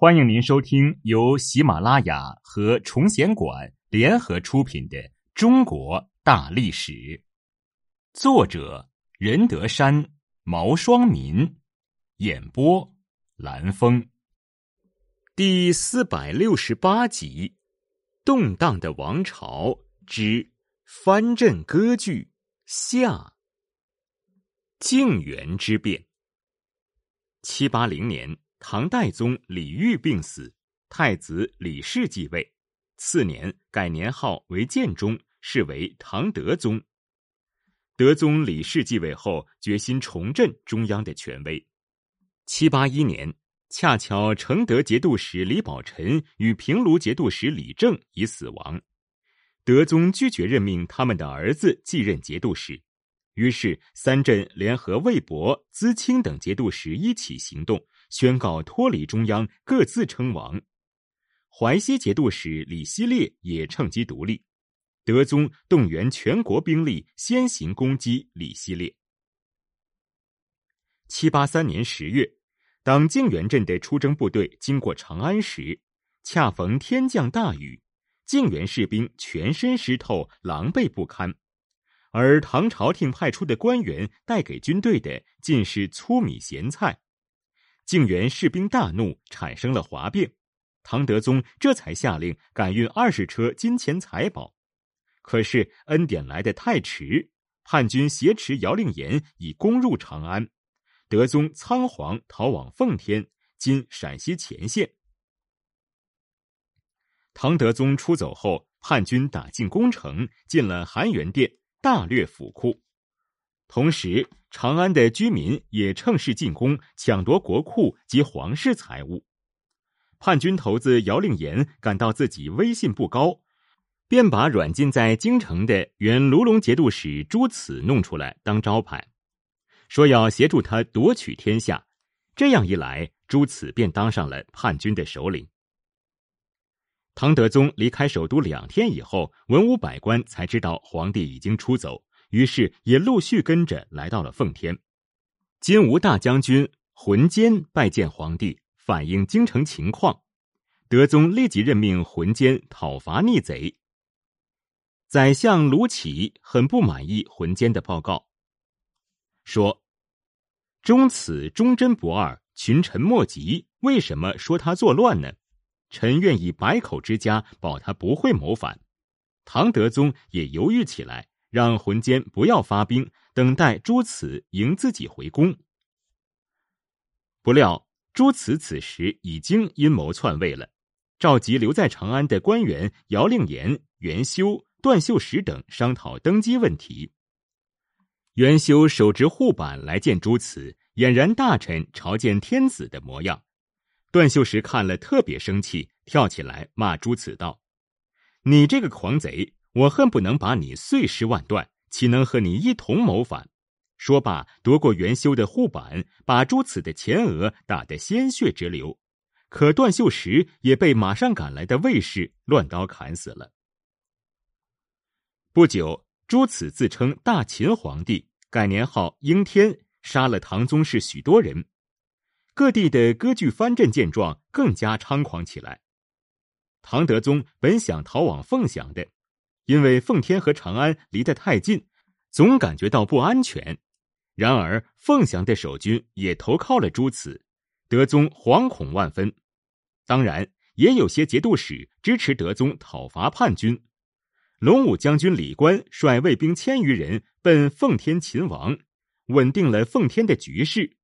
欢迎您收听由喜马拉雅和崇贤馆联合出品的《中国大历史》，作者任德山、毛双民，演播蓝峰，第四百六十八集：动荡的王朝之藩镇割据下。靖元之变，七八零年。唐代宗李煜病死，太子李氏继位。次年改年号为建中，是为唐德宗。德宗李氏继位后，决心重振中央的权威。七八一年，恰巧承德节度使李宝臣与平卢节度使李政已死亡，德宗拒绝任命他们的儿子继任节度使。于是三镇联合魏博、资清等节度使一起行动。宣告脱离中央，各自称王。淮西节度使李希烈也趁机独立。德宗动员全国兵力，先行攻击李希烈。七八三年十月，当靖远镇的出征部队经过长安时，恰逢天降大雨，靖远士兵全身湿透，狼狈不堪。而唐朝廷派出的官员带给军队的，尽是粗米咸菜。靖远士兵大怒，产生了哗变。唐德宗这才下令赶运二十车金钱财宝，可是恩典来的太迟，叛军挟持姚令言已攻入长安，德宗仓皇逃往奉天（今陕西前线）。唐德宗出走后，叛军打进宫城，进了含元殿，大掠府库。同时，长安的居民也趁势进攻，抢夺国库及皇室财物。叛军头子姚令言感到自己威信不高，便把软禁在京城的原卢龙节度使朱此弄出来当招牌，说要协助他夺取天下。这样一来，朱此便当上了叛军的首领。唐德宗离开首都两天以后，文武百官才知道皇帝已经出走。于是也陆续跟着来到了奉天。金吾大将军浑坚拜见皇帝，反映京城情况。德宗立即任命浑坚讨伐逆贼。宰相卢杞很不满意浑坚的报告，说：“忠此忠贞不二，群臣莫及，为什么说他作乱呢？臣愿以百口之家保他不会谋反。”唐德宗也犹豫起来。让浑坚不要发兵，等待朱慈迎自己回宫。不料朱慈此时已经阴谋篡位了，召集留在长安的官员姚令言、元修、段秀实等商讨登基问题。元修手执护板来见朱慈，俨然大臣朝见天子的模样。段秀实看了特别生气，跳起来骂朱慈道：“你这个狂贼！”我恨不能把你碎尸万段，岂能和你一同谋反？说罢，夺过元修的护板，把朱此的前额打得鲜血直流。可段秀实也被马上赶来的卫士乱刀砍死了。不久，朱此自称大秦皇帝，改年号应天，杀了唐宗室许多人。各地的割据藩镇见状，更加猖狂起来。唐德宗本想逃往凤翔的。因为奉天和长安离得太近，总感觉到不安全。然而凤翔的守军也投靠了朱慈，德宗惶恐万分。当然，也有些节度使支持德宗讨伐叛军。龙武将军李官率卫兵千余人奔奉天擒王，稳定了奉天的局势。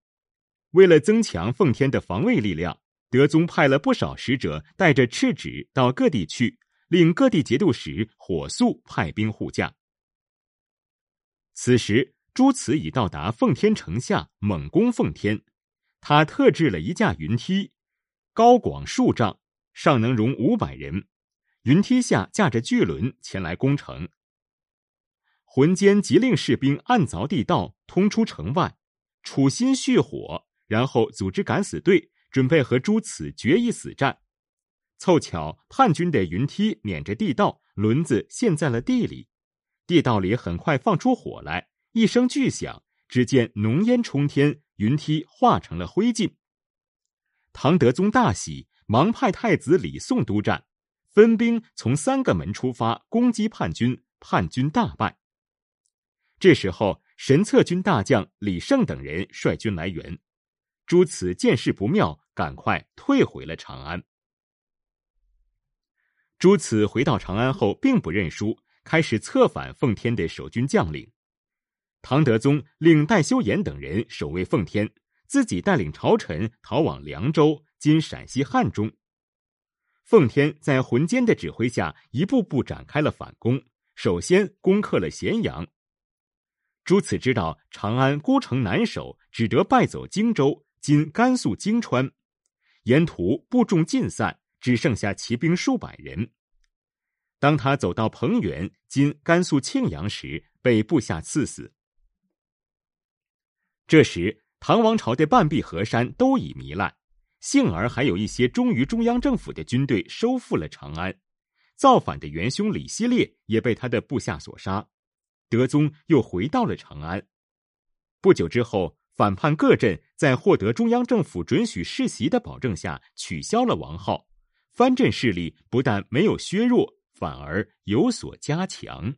为了增强奉天的防卫力量，德宗派了不少使者带着敕旨到各地去。令各地节度使火速派兵护驾。此时，朱慈已到达奉天城下，猛攻奉天。他特制了一架云梯，高广数丈，上能容五百人。云梯下架着巨轮前来攻城。浑坚急令士兵暗凿地道，通出城外，处心蓄火，然后组织敢死队，准备和朱慈决一死战。凑巧，叛军的云梯碾着地道，轮子陷在了地里。地道里很快放出火来，一声巨响，只见浓烟冲天，云梯化成了灰烬。唐德宗大喜，忙派太子李诵督战，分兵从三个门出发攻击叛军，叛军大败。这时候，神策军大将李胜等人率军来援，朱慈见势不妙，赶快退回了长安。朱此回到长安后，并不认输，开始策反奉天的守军将领。唐德宗令戴修言等人守卫奉天，自己带领朝臣逃往凉州（今陕西汉中）。奉天在浑坚的指挥下，一步步展开了反攻，首先攻克了咸阳。朱此知道长安孤城难守，只得败走荆州（今甘肃泾川），沿途部众尽散，只剩下骑兵数百人。当他走到彭原（今甘肃庆阳）时，被部下刺死。这时，唐王朝的半壁河山都已糜烂，幸而还有一些忠于中央政府的军队收复了长安。造反的元凶李希烈也被他的部下所杀，德宗又回到了长安。不久之后，反叛各镇在获得中央政府准许世袭的保证下，取消了王号，藩镇势力不但没有削弱，反而有所加强。